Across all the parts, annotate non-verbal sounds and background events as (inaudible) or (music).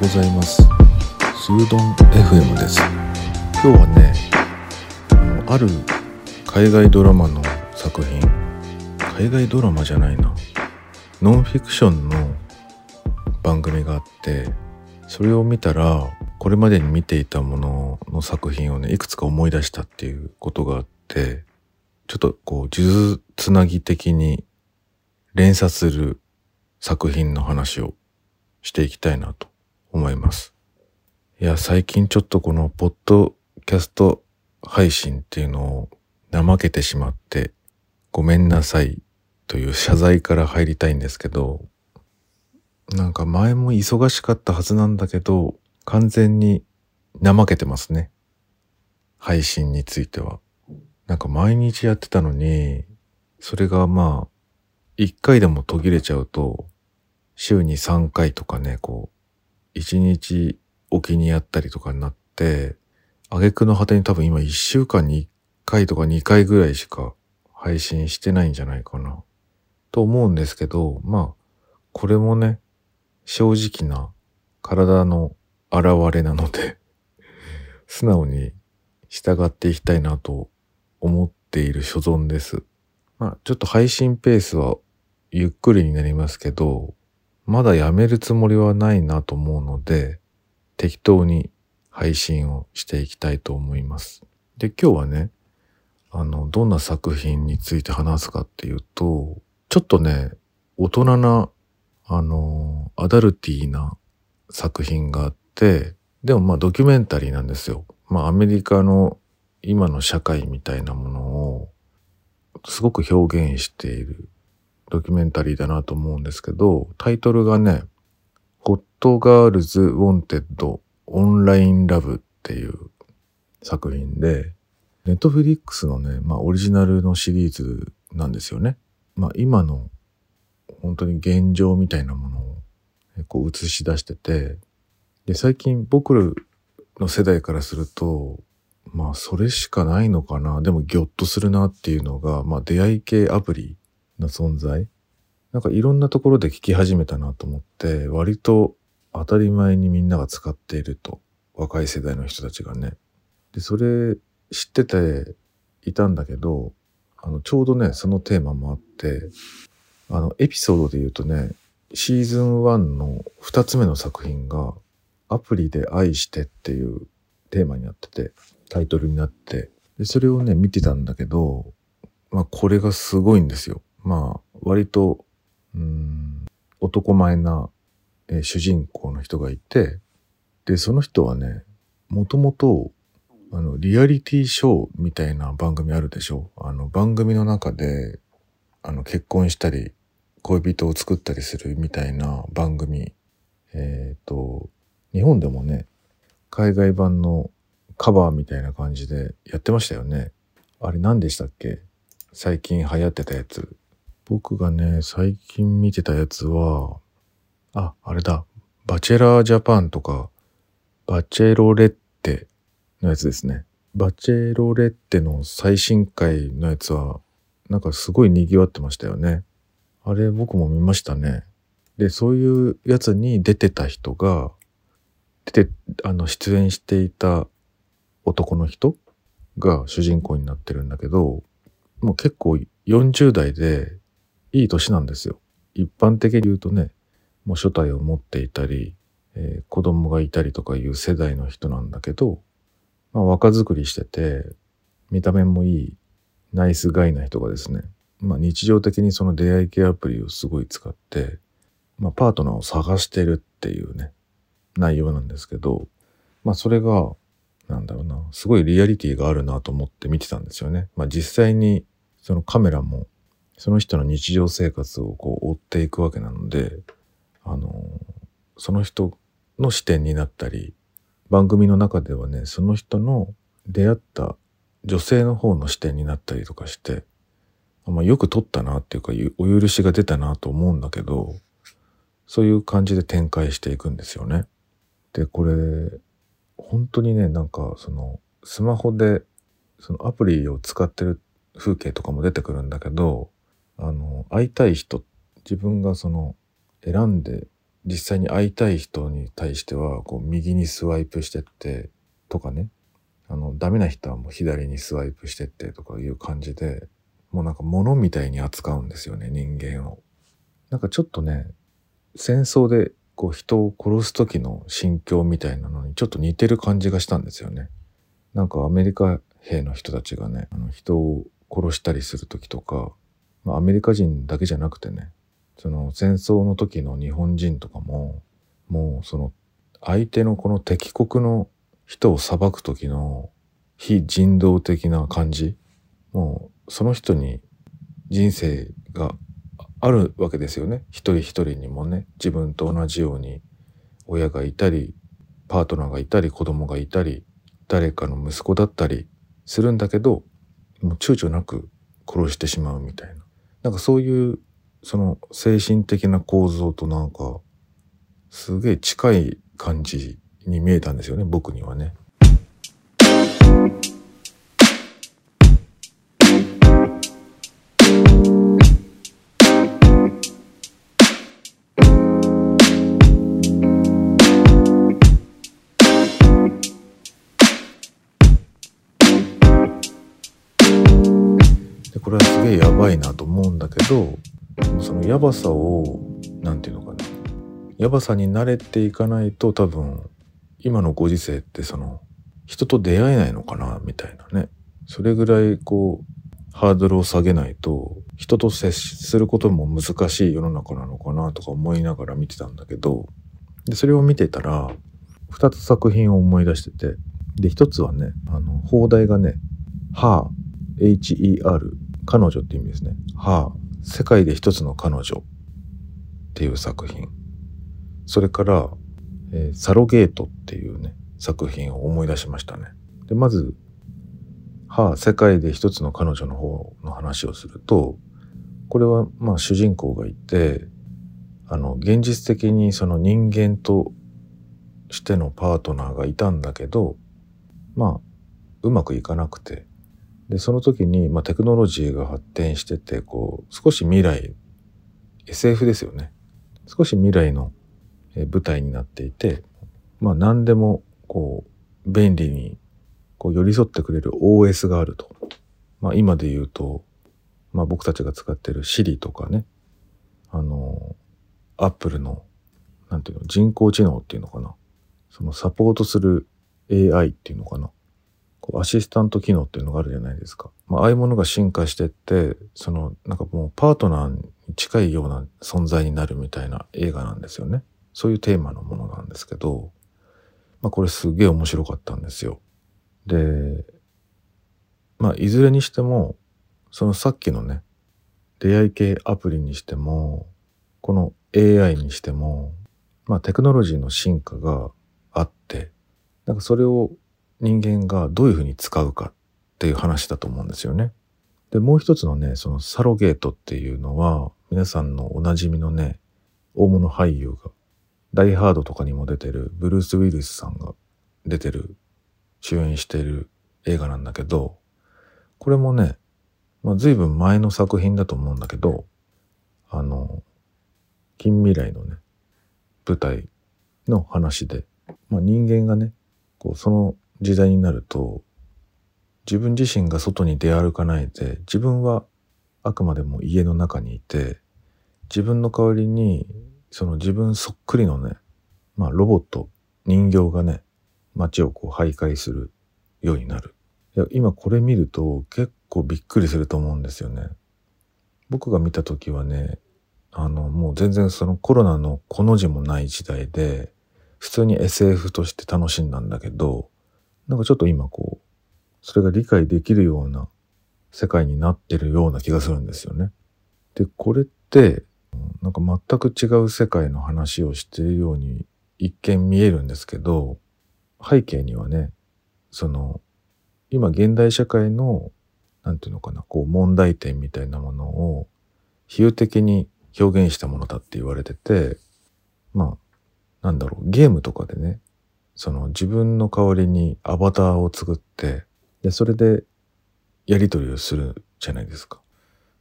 ございます。スードン FM です。今日はねある海外ドラマの作品海外ドラマじゃないな。ノンフィクションの番組があってそれを見たらこれまでに見ていたものの作品をねいくつか思い出したっていうことがあってちょっとこう数珠つなぎ的に連鎖する作品の話をしていきたいなと。思います。いや、最近ちょっとこのポッドキャスト配信っていうのを怠けてしまってごめんなさいという謝罪から入りたいんですけど、なんか前も忙しかったはずなんだけど、完全に怠けてますね。配信については。なんか毎日やってたのに、それがまあ、一回でも途切れちゃうと、週に3回とかね、こう、1日おきにやったりとかになって、挙句の果てに多分今1週間に1回とか2回ぐらいしか配信してないんじゃないかな。と思うんですけど、まあ、これもね、正直な体の現れなので (laughs) 素直に従っていきたいなと思っている所存です。まあ、ちょっと配信ペースはゆっくりになりますけど、まだやめるつもりはないなと思うので、適当に配信をしていきたいと思います。で、今日はね、あの、どんな作品について話すかっていうと、ちょっとね、大人な、あの、アダルティーな作品があって、でもまあドキュメンタリーなんですよ。まあアメリカの今の社会みたいなものをすごく表現しているドキュメンタリーだなと思うんですけど、タイトルがね、ホットガールズ・ウォンテッド・オンライン・ラブっていう作品で、ネットフリックスのね、まあオリジナルのシリーズなんですよね。まあ今の本当に現状みたいなものをこう映し出してて、で、最近僕の世代からすると、まあそれしかないのかな。でもギョッとするなっていうのが、まあ出会い系アプリの存在。なんかいろんなところで聞き始めたなと思って割と当たり前にみんなが使っていると若い世代の人たちがね。でそれ知ってていたんだけどあのちょうどねそのテーマもあってあのエピソードで言うとねシーズン1の2つ目の作品がアプリで愛してっていうテーマになっててタイトルになって。でそれをね見てたんだけどまあこれがすごいんですよ。まあ、割と、うん、男前な、えー、主人公の人がいて、で、その人はね、もともと、あの、リアリティショーみたいな番組あるでしょ？あの、番組の中で、あの、結婚したり、恋人を作ったりするみたいな番組。えっ、ー、と、日本でもね、海外版のカバーみたいな感じでやってましたよね。あれ何でしたっけ？最近流行ってたやつ。僕がね、最近見てたやつは、あ、あれだ。バチェラージャパンとか、バチェロレッテのやつですね。バチェロレッテの最新回のやつは、なんかすごい賑わってましたよね。あれ僕も見ましたね。で、そういうやつに出てた人が、出て、あの、出演していた男の人が主人公になってるんだけど、もう結構40代でいい年なんですよ。一般的に言うとね、もう初体を持っていたり、えー、子供がいたりとかいう世代の人なんだけど、まあ、若作りしてて、見た目もいい、ナイスガイな人がですね、まあ、日常的にその出会い系アプリをすごい使って、まあ、パートナーを探してるっていうね、内容なんですけど、まあ、それが、なんだろうな、すごいリアリティがあるなと思って見てたんですよね。まあ、実際にそのカメラもその人の日常生活をこう追っていくわけなので、あの、その人の視点になったり、番組の中ではね、その人の出会った女性の方の視点になったりとかして、まあ、よく撮ったなっていうか、お許しが出たなと思うんだけど、そういう感じで展開していくんですよね。で、これ、本当にね、なんか、その、スマホで、そのアプリを使ってる風景とかも出てくるんだけど、あの会いたい人自分がその選んで実際に会いたい人に対しては、こう、右にスワイプしてって、とかね。あの、ダメな人はもう左にスワイプしてってとかいう感じで、もうなんか物みたいに扱うんですよね、人間を。なんかちょっとね、戦争でこう人を殺す時の心境みたいなのにちょっと似てる感じがしたんですよね。なんかアメリカ兵の人たちがね、あの人を殺したりする時とか、まあ、アメリカ人だけじゃなくてね、その戦争の時の日本人とかも、もうその相手のこの敵国の人を裁く時の非人道的な感じ、もうその人に人生があるわけですよね。一人一人にもね、自分と同じように親がいたり、パートナーがいたり、子供がいたり、誰かの息子だったりするんだけど、もう躊躇なく殺してしまうみたいな。なんかそういう、その精神的な構造となんか、すげえ近い感じに見えたんですよね、僕にはね。これはすげえやばいなと思うんだけどそのやばさを何て言うのかな。やばさに慣れていかないと多分今のご時世ってその人と出会えないのかなみたいなね。それぐらいこうハードルを下げないと人と接することも難しい世の中なのかなとか思いながら見てたんだけどでそれを見てたら2つ作品を思い出してて。で1つはねあの放題がね「はあ HER 彼女って意味ですね。はあ、世界で一つの彼女っていう作品。それから、えー、サロゲートっていうね、作品を思い出しましたね。で、まず、はあ、世界で一つの彼女の方の話をすると、これはまあ主人公がいて、あの、現実的にその人間としてのパートナーがいたんだけど、まあ、うまくいかなくて、で、その時に、まあ、テクノロジーが発展してて、こう、少し未来、SF ですよね。少し未来の舞台になっていて、まあ、何でも、こう、便利に、こう、寄り添ってくれる OS があると。まあ、今で言うと、まあ、僕たちが使ってる Siri とかね、あの、Apple の、なんていうの、人工知能っていうのかな。そのサポートする AI っていうのかな。アシスタント機能っていうのがあるじゃないですか。まあ、ああいうものが進化してって、その、なんかもうパートナーに近いような存在になるみたいな映画なんですよね。そういうテーマのものなんですけど、まあこれすげえ面白かったんですよ。で、まあいずれにしても、そのさっきのね、出会い系アプリにしても、この AI にしても、まあテクノロジーの進化があって、なんかそれを人間がどういうふうに使うかっていう話だと思うんですよね。で、もう一つのね、そのサロゲートっていうのは、皆さんのおなじみのね、大物俳優が、ダイハードとかにも出てるブルース・ウィルスさんが出てる、主演してる映画なんだけど、これもね、まあ、随分前の作品だと思うんだけど、あの、近未来のね、舞台の話で、まあ、人間がね、こう、その時代になると自分自身が外に出歩かないで自分はあくまでも家の中にいて自分の代わりにその自分そっくりのねまあロボット人形がね街をこう徘徊するようになる。いや今これ見ると結構びっくりすると思うんですよね。僕が見た時はねあのもう全然そのコロナのこの字もない時代で普通に SF として楽しんだんだけどなんかちょっと今こう、それが理解できるような世界になってるような気がするんですよね。で、これって、なんか全く違う世界の話をしているように一見見えるんですけど、背景にはね、その、今現代社会の、なんていうのかな、こう問題点みたいなものを比喩的に表現したものだって言われてて、まあ、なんだろう、ゲームとかでね、その自分の代わりにアバターを作って、で、それでやり取りをするじゃないですか。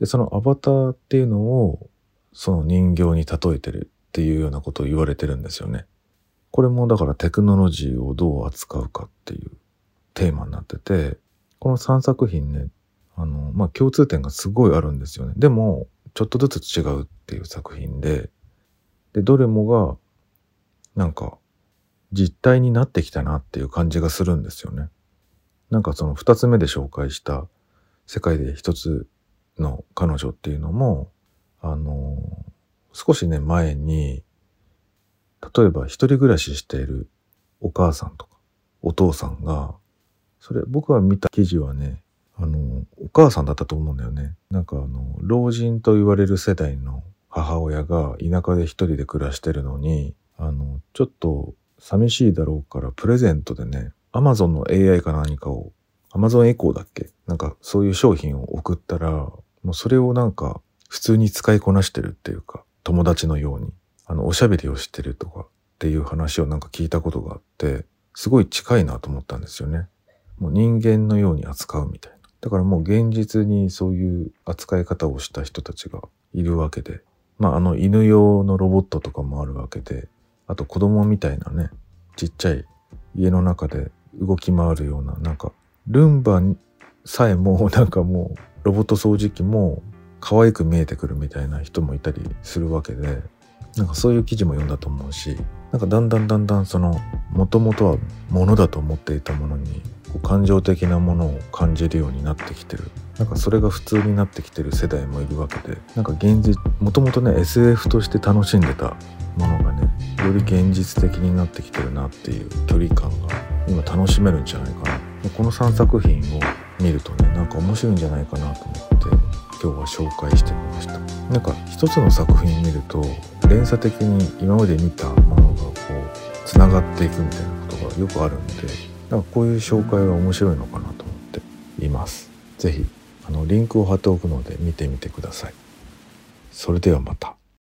で、そのアバターっていうのを、その人形に例えてるっていうようなことを言われてるんですよね。これもだからテクノロジーをどう扱うかっていうテーマになってて、この3作品ね、あの、まあ、共通点がすごいあるんですよね。でも、ちょっとずつ違うっていう作品で、で、どれもが、なんか、実体になってきたなっていう感じがするんですよね。なんかその2つ目で紹介した世界で一つの彼女っていうのも、あの、少しね、前に、例えば一人暮らししているお母さんとかお父さんが、それ僕が見た記事はね、あの、お母さんだったと思うんだよね。なんかあの、老人と言われる世代の母親が田舎で一人で暮らしてるのに、あの、ちょっと寂しいだろうからプレゼントでね、アマゾンの AI か何かを、アマゾンエコーだっけ？なんかそういう商品を送ったら、もうそれをなんか普通に使いこなしてるっていうか、友達のように、あの、おしゃべりをしてるとかっていう話をなんか聞いたことがあって、すごい近いなと思ったんですよね。もう人間のように扱うみたいな。だからもう現実にそういう扱い方をした人たちがいるわけで、まああの犬用のロボットとかもあるわけで、あと子供みたいなね、ちっちゃい家の中で動き回るような、なんかルンバさえも (laughs) なんかもうロボット掃除機も可愛く見えてくるみたいな人もいたりするわけで、なんかそういう記事も読んだと思うし、なんかだんだんだんだんその、もともとはものだと思っていたものにこう感情的なものを感じるようになってきてる。なんかそれが普通になってきてる世代もいるわけでなんか現実もともとね SF として楽しんでたものがねより現実的になってきてるなっていう距離感が今楽しめるんじゃないかなこの3作品を見るとねなんか面白いんじゃないかなと思って今日は紹介してみましたなんか一つの作品見ると連鎖的に今まで見たものがこうつながっていくみたいなことがよくあるんでなんかこういう紹介は面白いのかなと思っています。是非リンクを貼っておくので見てみてください。それではまた。